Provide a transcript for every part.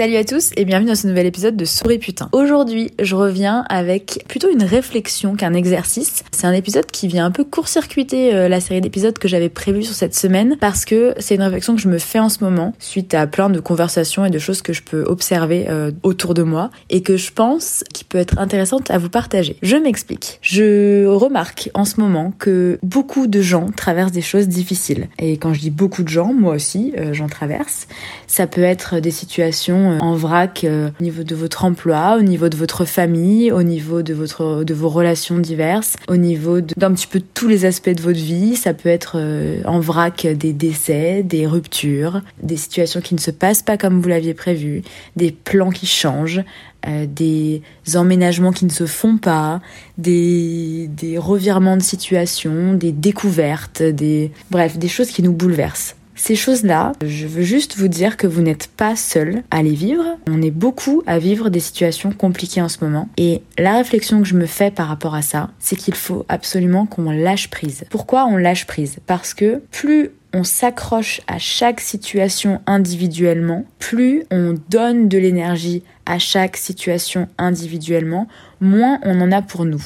Salut à tous et bienvenue dans ce nouvel épisode de Souris Putain. Aujourd'hui, je reviens avec plutôt une réflexion qu'un exercice. C'est un épisode qui vient un peu court-circuiter euh, la série d'épisodes que j'avais prévue sur cette semaine parce que c'est une réflexion que je me fais en ce moment suite à plein de conversations et de choses que je peux observer euh, autour de moi et que je pense qui peut être intéressante à vous partager. Je m'explique. Je remarque en ce moment que beaucoup de gens traversent des choses difficiles. Et quand je dis beaucoup de gens, moi aussi, euh, j'en traverse. Ça peut être des situations en vrac euh, au niveau de votre emploi, au niveau de votre famille, au niveau de votre de vos relations diverses, au niveau d'un petit peu tous les aspects de votre vie. Ça peut être euh, en vrac des décès, des ruptures, des situations qui ne se passent pas comme vous l'aviez prévu, des plans qui changent, des emménagements qui ne se font pas, des, des revirements de situation, des découvertes, des bref, des choses qui nous bouleversent. Ces choses-là, je veux juste vous dire que vous n'êtes pas seul à les vivre. On est beaucoup à vivre des situations compliquées en ce moment. Et la réflexion que je me fais par rapport à ça, c'est qu'il faut absolument qu'on lâche prise. Pourquoi on lâche prise? Parce que plus on s'accroche à chaque situation individuellement, plus on donne de l'énergie à chaque situation individuellement, moins on en a pour nous.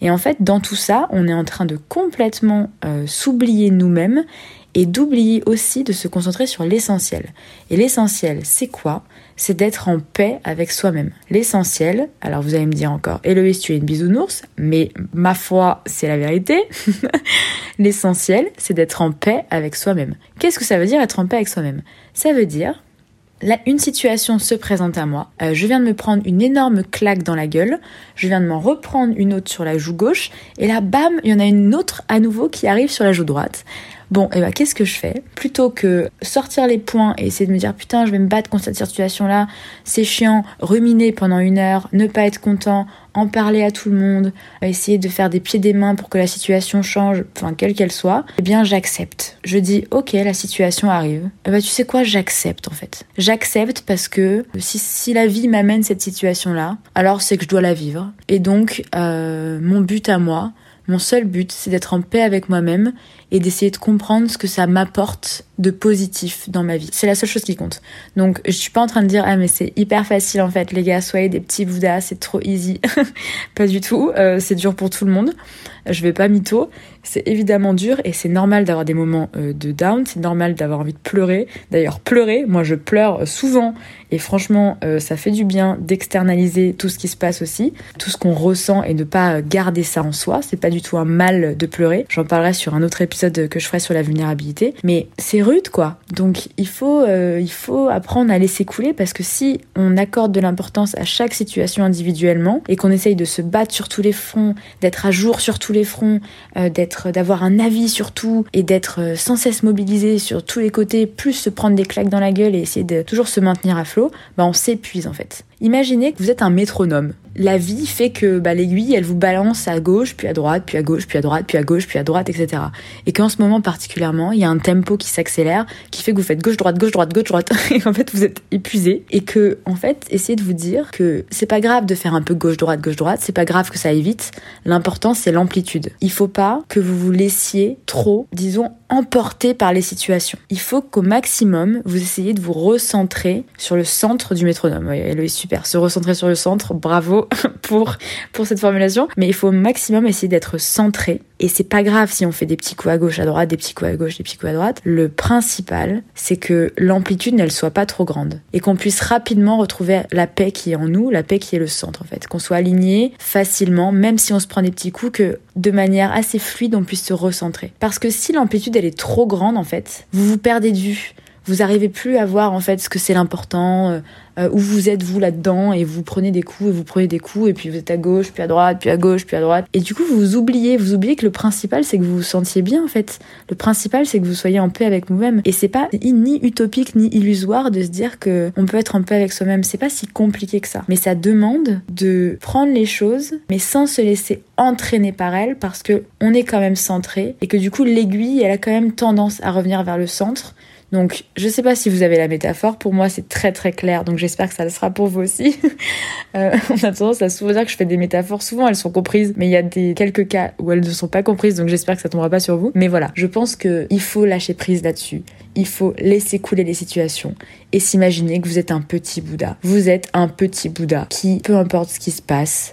Et en fait, dans tout ça, on est en train de complètement euh, s'oublier nous-mêmes et d'oublier aussi de se concentrer sur l'essentiel. Et l'essentiel, c'est quoi? C'est d'être en paix avec soi-même. L'essentiel, alors vous allez me dire encore, Héloïse, tu es une bisounours, mais ma foi, c'est la vérité. l'essentiel, c'est d'être en paix avec soi-même. Qu'est-ce que ça veut dire être en paix avec soi-même? Ça veut dire Là, une situation se présente à moi. Euh, je viens de me prendre une énorme claque dans la gueule. Je viens de m'en reprendre une autre sur la joue gauche. Et là, bam, il y en a une autre à nouveau qui arrive sur la joue droite. Bon, et eh ben, qu'est-ce que je fais? Plutôt que sortir les points et essayer de me dire putain, je vais me battre contre cette situation-là, c'est chiant, ruminer pendant une heure, ne pas être content, en parler à tout le monde, essayer de faire des pieds des mains pour que la situation change, enfin quelle qu'elle soit, eh bien j'accepte. Je dis ok, la situation arrive. Eh ben tu sais quoi, j'accepte en fait. J'accepte parce que si, si la vie m'amène cette situation-là, alors c'est que je dois la vivre. Et donc euh, mon but à moi, mon seul but, c'est d'être en paix avec moi-même et d'essayer de comprendre ce que ça m'apporte de positif dans ma vie. C'est la seule chose qui compte. Donc, je suis pas en train de dire, ah, mais c'est hyper facile en fait, les gars, soyez des petits bouddhas, c'est trop easy. pas du tout. Euh, c'est dur pour tout le monde. Je vais pas mytho. C'est évidemment dur et c'est normal d'avoir des moments euh, de down. C'est normal d'avoir envie de pleurer. D'ailleurs, pleurer, moi je pleure souvent et franchement, euh, ça fait du bien d'externaliser tout ce qui se passe aussi, tout ce qu'on ressent et de pas garder ça en soi. C'est pas du tout un mal de pleurer. J'en parlerai sur un autre épisode que je ferai sur la vulnérabilité. Mais c'est rude quoi. Donc il faut, euh, il faut apprendre à laisser couler parce que si on accorde de l'importance à chaque situation individuellement et qu'on essaye de se battre sur tous les fronts, d'être à jour sur tous les fronts, euh, d'être, d'avoir un avis sur tout et d'être euh, sans cesse mobilisé sur tous les côtés, plus se prendre des claques dans la gueule et essayer de toujours se maintenir à flot, bah on s'épuise en fait. Imaginez que vous êtes un métronome. La vie fait que bah, l'aiguille, elle vous balance à gauche, puis à droite, puis à gauche, puis à droite, puis à gauche, puis à droite, etc. Et qu'en ce moment particulièrement, il y a un tempo qui s'accélère, qui fait que vous faites gauche, droite, gauche, droite, gauche, droite, et en fait vous êtes épuisé. Et que, en fait, essayez de vous dire que c'est pas grave de faire un peu gauche, droite, gauche, droite, c'est pas grave que ça aille vite. L'important, c'est l'amplitude. Il faut pas que vous vous laissiez trop, disons, emporter par les situations. Il faut qu'au maximum, vous essayez de vous recentrer sur le centre du métronome. Oui, est super. Se recentrer sur le centre. Bravo pour, pour cette formulation. Mais il faut au maximum essayer d'être centré. Et c'est pas grave si on fait des petits coups à gauche, à droite, des petits coups à gauche, des petits coups à droite. Le principal, c'est que l'amplitude n'elle soit pas trop grande. Et qu'on puisse rapidement retrouver la paix qui est en nous, la paix qui est le centre en fait. Qu'on soit aligné facilement, même si on se prend des petits coups, que de manière assez fluide on puisse se recentrer. Parce que si l'amplitude elle est trop grande en fait, vous vous perdez de vue Vous arrivez plus à voir en fait ce que c'est l'important, euh, euh, où vous êtes vous là-dedans et vous prenez des coups et vous prenez des coups et puis vous êtes à gauche, puis à droite, puis à gauche, puis à droite. Et du coup, vous oubliez, vous oubliez que le principal c'est que vous vous sentiez bien en fait. Le principal c'est que vous soyez en paix avec vous-même. Et c'est pas ni utopique ni illusoire de se dire que on peut être en paix avec soi-même. C'est pas si compliqué que ça. Mais ça demande de prendre les choses, mais sans se laisser entraîner par elles parce que on est quand même centré et que du coup l'aiguille elle a quand même tendance à revenir vers le centre donc, je sais pas si vous avez la métaphore. Pour moi, c'est très très clair. Donc, j'espère que ça le sera pour vous aussi. euh, on a tendance à souvent dire que je fais des métaphores. Souvent, elles sont comprises, mais il y a des quelques cas où elles ne sont pas comprises. Donc, j'espère que ça tombera pas sur vous. Mais voilà, je pense que il faut lâcher prise là-dessus. Il faut laisser couler les situations et s'imaginer que vous êtes un petit Bouddha. Vous êtes un petit Bouddha qui, peu importe ce qui se passe,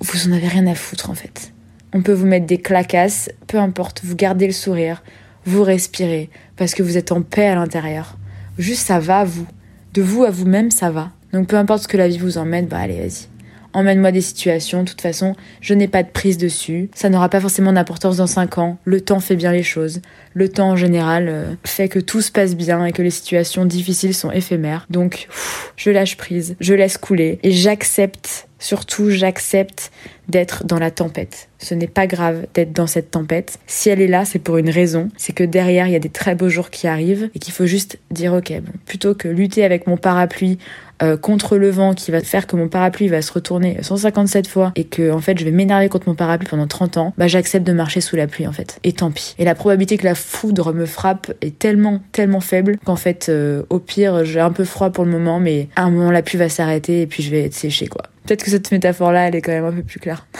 vous en avez rien à foutre en fait. On peut vous mettre des clacasses, peu importe, vous gardez le sourire, vous respirez parce que vous êtes en paix à l'intérieur. Juste ça va à vous. De vous à vous-même, ça va. Donc peu importe ce que la vie vous emmène, bah allez, vas-y. Emmène-moi des situations, de toute façon, je n'ai pas de prise dessus. Ça n'aura pas forcément d'importance dans 5 ans. Le temps fait bien les choses. Le temps en général euh, fait que tout se passe bien et que les situations difficiles sont éphémères. Donc, je lâche prise, je laisse couler et j'accepte Surtout, j'accepte d'être dans la tempête. Ce n'est pas grave d'être dans cette tempête. Si elle est là, c'est pour une raison. C'est que derrière, il y a des très beaux jours qui arrivent et qu'il faut juste dire, ok, bon, plutôt que lutter avec mon parapluie euh, contre le vent qui va faire que mon parapluie va se retourner 157 fois et que en fait je vais m'énerver contre mon parapluie pendant 30 ans, bah j'accepte de marcher sous la pluie en fait. Et tant pis. Et la probabilité que la foudre me frappe est tellement tellement faible qu'en fait euh, au pire j'ai un peu froid pour le moment mais à un moment la pluie va s'arrêter et puis je vais être séché quoi. Peut-être que cette métaphore là elle est quand même un peu plus claire.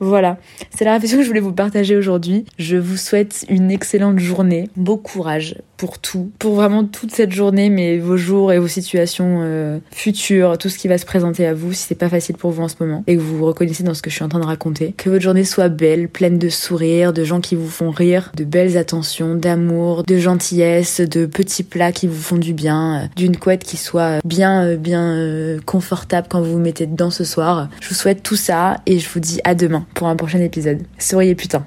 Voilà, c'est la réflexion que je voulais vous partager aujourd'hui. Je vous souhaite une excellente journée, beau courage pour tout, pour vraiment toute cette journée, mais vos jours et vos situations euh, futures, tout ce qui va se présenter à vous si c'est pas facile pour vous en ce moment et que vous vous reconnaissez dans ce que je suis en train de raconter. Que votre journée soit belle, pleine de sourires, de gens qui vous font rire, de belles attentions, d'amour, de gentillesse, de petits plats qui vous font du bien, euh, d'une couette qui soit bien, euh, bien confortable quand vous vous mettez dedans ce soir. Je vous souhaite tout ça et je vous dis à demain pour un prochain épisode. Souriez putain.